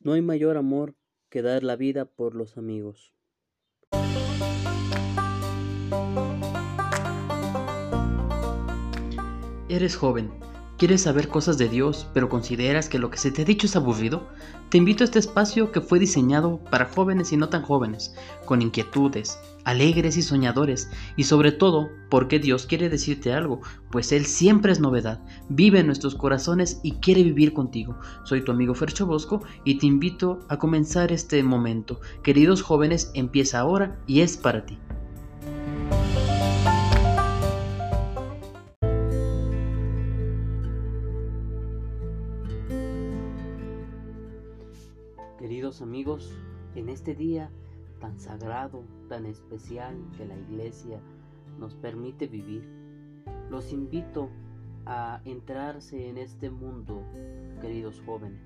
No hay mayor amor que dar la vida por los amigos. Eres joven, quieres saber cosas de Dios, pero consideras que lo que se te ha dicho es aburrido. Te invito a este espacio que fue diseñado para jóvenes y no tan jóvenes, con inquietudes, alegres y soñadores, y sobre todo porque Dios quiere decirte algo, pues Él siempre es novedad, vive en nuestros corazones y quiere vivir contigo. Soy tu amigo Fercho Bosco y te invito a comenzar este momento. Queridos jóvenes, empieza ahora y es para ti. Queridos amigos, en este día tan sagrado, tan especial que la iglesia nos permite vivir, los invito a entrarse en este mundo, queridos jóvenes,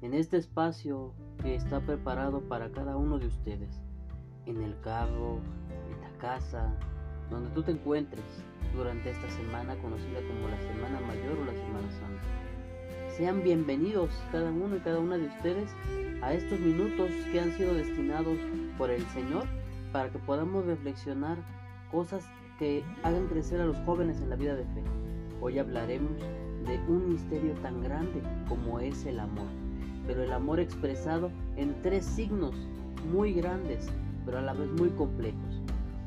en este espacio que está preparado para cada uno de ustedes, en el carro, en la casa, donde tú te encuentres durante esta semana conocida como la Semana Mayor o la Semana Santa. Sean bienvenidos cada uno y cada una de ustedes a estos minutos que han sido destinados por el Señor para que podamos reflexionar cosas que hagan crecer a los jóvenes en la vida de fe. Hoy hablaremos de un misterio tan grande como es el amor, pero el amor expresado en tres signos muy grandes, pero a la vez muy complejos.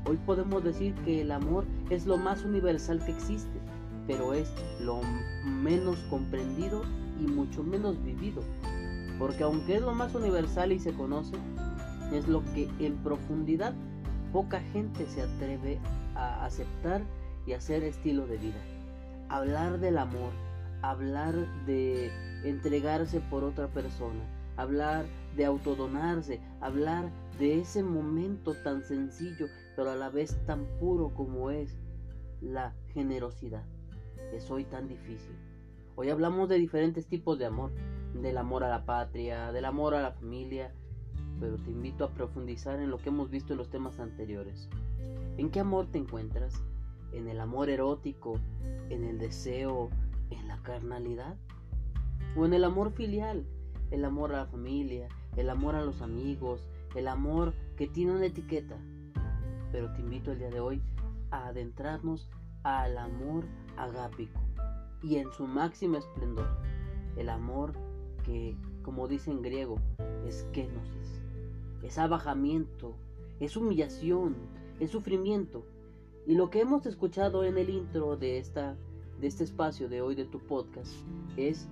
Hoy podemos decir que el amor es lo más universal que existe, pero es lo menos comprendido y mucho menos vivido. Porque aunque es lo más universal y se conoce, es lo que en profundidad poca gente se atreve a aceptar y hacer estilo de vida. Hablar del amor, hablar de entregarse por otra persona, hablar de autodonarse, hablar de ese momento tan sencillo, pero a la vez tan puro como es la generosidad. Es hoy tan difícil. Hoy hablamos de diferentes tipos de amor, del amor a la patria, del amor a la familia, pero te invito a profundizar en lo que hemos visto en los temas anteriores. ¿En qué amor te encuentras? ¿En el amor erótico? ¿En el deseo? ¿En la carnalidad? ¿O en el amor filial? El amor a la familia, el amor a los amigos, el amor que tiene una etiqueta. Pero te invito el día de hoy a adentrarnos al amor agápico y en su máximo esplendor. El amor que, como dice en griego, es kenosis. Es abajamiento, es humillación, es sufrimiento. Y lo que hemos escuchado en el intro de, esta, de este espacio de hoy de tu podcast es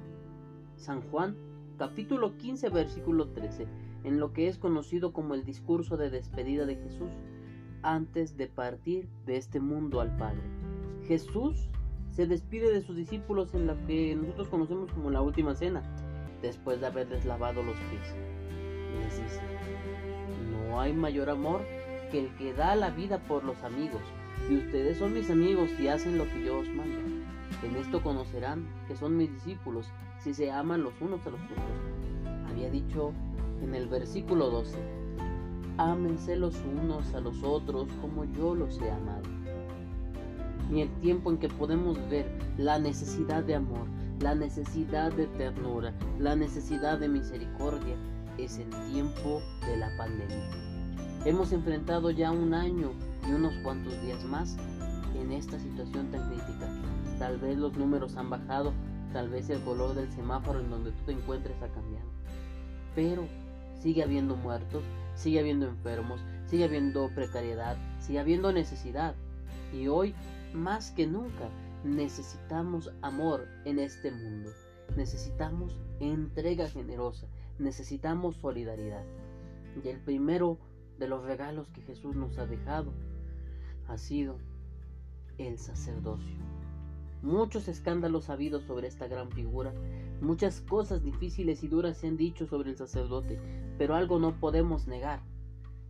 San Juan capítulo 15 versículo 13, en lo que es conocido como el discurso de despedida de Jesús antes de partir de este mundo al Padre. Jesús se despide de sus discípulos en la que nosotros conocemos como la última cena, después de haberles lavado los pies. Les dice, no hay mayor amor que el que da la vida por los amigos, y ustedes son mis amigos y hacen lo que yo os mando. En esto conocerán que son mis discípulos, si se aman los unos a los otros. Había dicho en el versículo 12, ámense los unos a los otros como yo los he amado ni el tiempo en que podemos ver la necesidad de amor, la necesidad de ternura, la necesidad de misericordia, es el tiempo de la pandemia. Hemos enfrentado ya un año y unos cuantos días más en esta situación tan crítica. Tal vez los números han bajado, tal vez el color del semáforo en donde tú te encuentres ha cambiado. Pero sigue habiendo muertos, sigue habiendo enfermos, sigue habiendo precariedad, sigue habiendo necesidad. Y hoy más que nunca necesitamos amor en este mundo. Necesitamos entrega generosa. Necesitamos solidaridad. Y el primero de los regalos que Jesús nos ha dejado ha sido el sacerdocio. Muchos escándalos ha habido sobre esta gran figura, muchas cosas difíciles y duras se han dicho sobre el sacerdote, pero algo no podemos negar.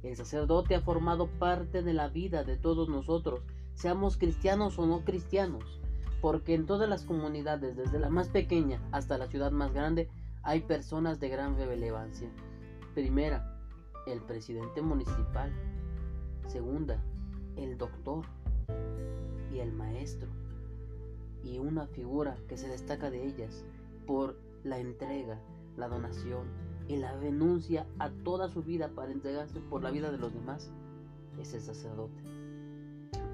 El sacerdote ha formado parte de la vida de todos nosotros seamos cristianos o no cristianos, porque en todas las comunidades, desde la más pequeña hasta la ciudad más grande, hay personas de gran relevancia. Primera, el presidente municipal. Segunda, el doctor y el maestro. Y una figura que se destaca de ellas por la entrega, la donación, en la renuncia a toda su vida para entregarse por la vida de los demás, es el sacerdote.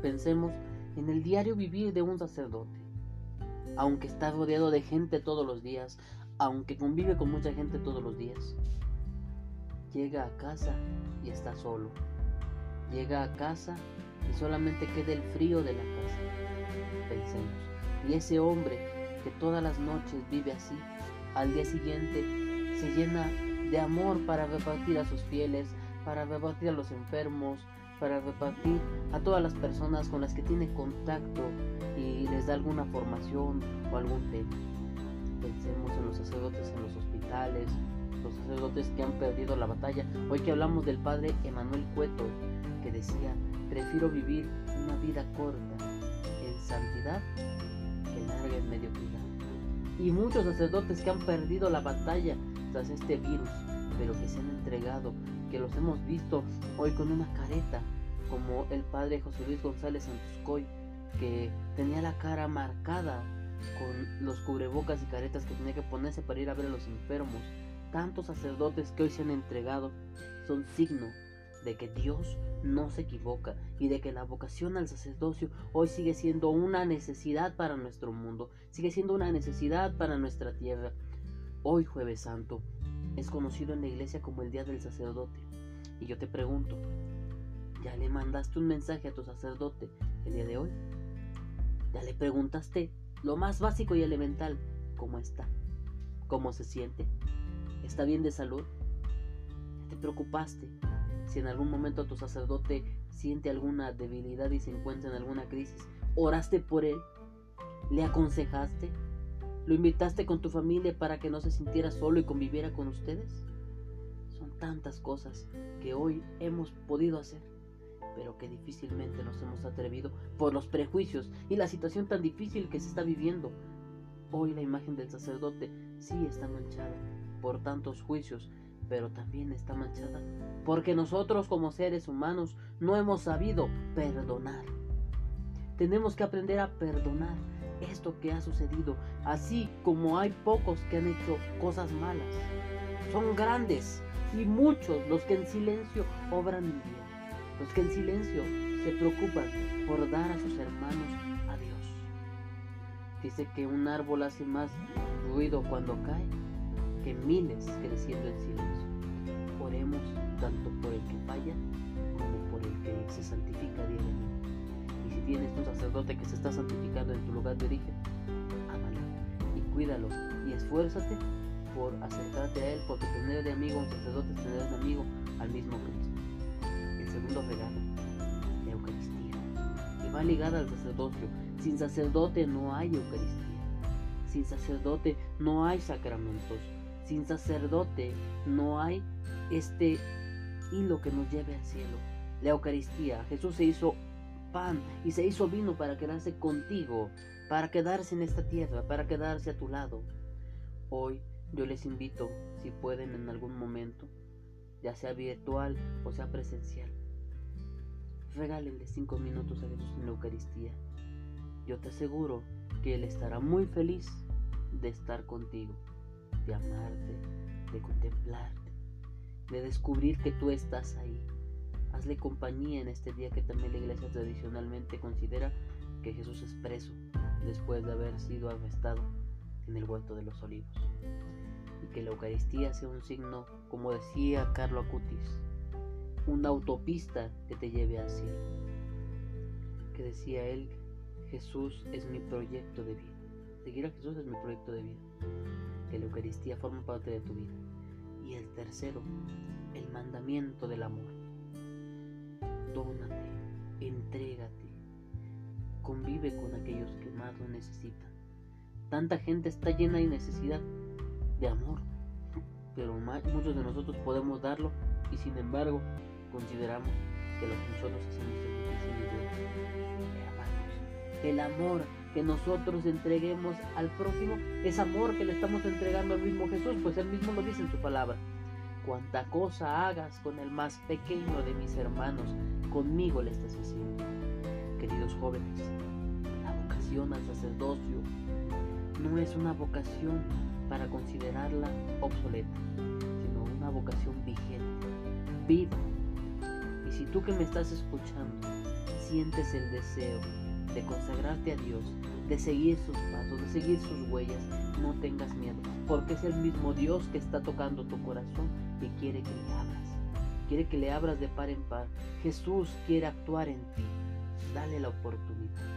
Pensemos en el diario vivir de un sacerdote. Aunque está rodeado de gente todos los días, aunque convive con mucha gente todos los días, llega a casa y está solo. Llega a casa y solamente queda el frío de la casa. Pensemos. Y ese hombre que todas las noches vive así, al día siguiente se llena de amor para repartir a sus fieles, para repartir a los enfermos, para repartir a todas las personas con las que tiene contacto y les da alguna formación o algún tema. Pensemos en los sacerdotes en los hospitales, los sacerdotes que han perdido la batalla. Hoy que hablamos del padre Emanuel Cueto, que decía, prefiero vivir una vida corta en santidad que larga en mediocridad. Y muchos sacerdotes que han perdido la batalla tras este virus, pero que se han entregado, que los hemos visto hoy con una careta, como el padre José Luis González Santoscoy, que tenía la cara marcada con los cubrebocas y caretas que tenía que ponerse para ir a ver a los enfermos. Tantos sacerdotes que hoy se han entregado son signo de que Dios no se equivoca y de que la vocación al sacerdocio hoy sigue siendo una necesidad para nuestro mundo, sigue siendo una necesidad para nuestra tierra. Hoy jueves santo es conocido en la iglesia como el Día del Sacerdote. Y yo te pregunto, ¿ya le mandaste un mensaje a tu sacerdote el día de hoy? ¿Ya le preguntaste lo más básico y elemental, cómo está? ¿Cómo se siente? ¿Está bien de salud? ¿Te preocupaste si en algún momento tu sacerdote siente alguna debilidad y se encuentra en alguna crisis? ¿Oraste por él? ¿Le aconsejaste? ¿Lo invitaste con tu familia para que no se sintiera solo y conviviera con ustedes? Son tantas cosas que hoy hemos podido hacer, pero que difícilmente nos hemos atrevido por los prejuicios y la situación tan difícil que se está viviendo. Hoy la imagen del sacerdote sí está manchada por tantos juicios, pero también está manchada porque nosotros como seres humanos no hemos sabido perdonar. Tenemos que aprender a perdonar esto que ha sucedido, así como hay pocos que han hecho cosas malas. Son grandes y muchos los que en silencio obran bien, los que en silencio se preocupan por dar a sus hermanos a Dios. Dice que un árbol hace más ruido cuando cae que miles creciendo en silencio. Oremos tanto por el que falla como por el que se santifica diariamente tienes un sacerdote que se está santificando en tu lugar de origen, ámalo y cuídalo y esfuérzate por acercarte a él, porque tener de amigo a un sacerdote es tener de amigo al mismo Cristo. El segundo regalo, la Eucaristía, y va ligada al sacerdocio. Sin sacerdote no hay Eucaristía. Sin sacerdote no hay sacramentos. Sin sacerdote no hay este hilo que nos lleve al cielo. La Eucaristía, Jesús se hizo pan y se hizo vino para quedarse contigo, para quedarse en esta tierra, para quedarse a tu lado. Hoy yo les invito, si pueden en algún momento, ya sea virtual o sea presencial, regálenle cinco minutos a Jesús en la Eucaristía. Yo te aseguro que Él estará muy feliz de estar contigo, de amarte, de contemplarte, de descubrir que tú estás ahí Hazle compañía en este día que también la iglesia tradicionalmente considera que Jesús es preso después de haber sido arrestado en el huerto de los olivos. Y que la Eucaristía sea un signo, como decía Carlo Acutis, una autopista que te lleve al cielo. Que decía él, Jesús es mi proyecto de vida. Seguir a Jesús es mi proyecto de vida. Que la Eucaristía forma parte de tu vida. Y el tercero, el mandamiento del amor dónate, entrégate, convive con aquellos que más lo necesitan. Tanta gente está llena de necesidad de amor, pero muchos de nosotros podemos darlo y sin embargo consideramos que lo que nosotros hacemos es difícil y el amor que nosotros entreguemos al prójimo es amor que le estamos entregando al mismo Jesús, pues él mismo lo dice en su palabra. Cuanta cosa hagas con el más pequeño de mis hermanos, conmigo le estás haciendo. Queridos jóvenes, la vocación al sacerdocio no es una vocación para considerarla obsoleta, sino vocación vigente, viva. Y si tú que me estás escuchando sientes el deseo de consagrarte a Dios, de seguir sus pasos, de seguir sus huellas, no tengas miedo, porque es el mismo Dios que está tocando tu corazón y quiere que le abras. Quiere que le abras de par en par. Jesús quiere actuar en ti. Dale la oportunidad.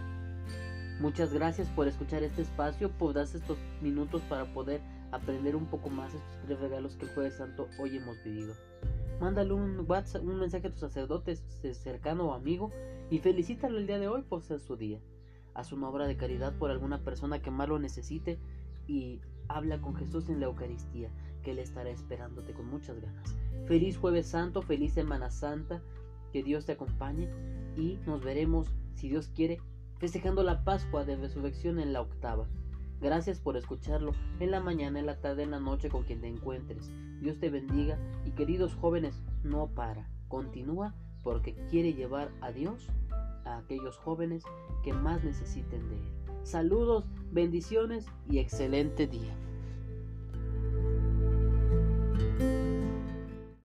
Muchas gracias por escuchar este espacio, por darse estos minutos para poder aprender un poco más estos tres regalos que el Jueves Santo hoy hemos vivido. Mándale un WhatsApp, un mensaje a tu sacerdote cercano o amigo y felicítalo el día de hoy por ser su día. Haz una obra de caridad por alguna persona que más lo necesite y habla con Jesús en la Eucaristía, que Él estará esperándote con muchas ganas. Feliz Jueves Santo, feliz Semana Santa, que Dios te acompañe y nos veremos, si Dios quiere, festejando la Pascua de Resurrección en la octava. Gracias por escucharlo en la mañana, en la tarde, en la noche con quien te encuentres. Dios te bendiga y queridos jóvenes, no para, continúa porque quiere llevar a Dios a aquellos jóvenes que más necesiten de Él. Saludos, bendiciones y excelente día.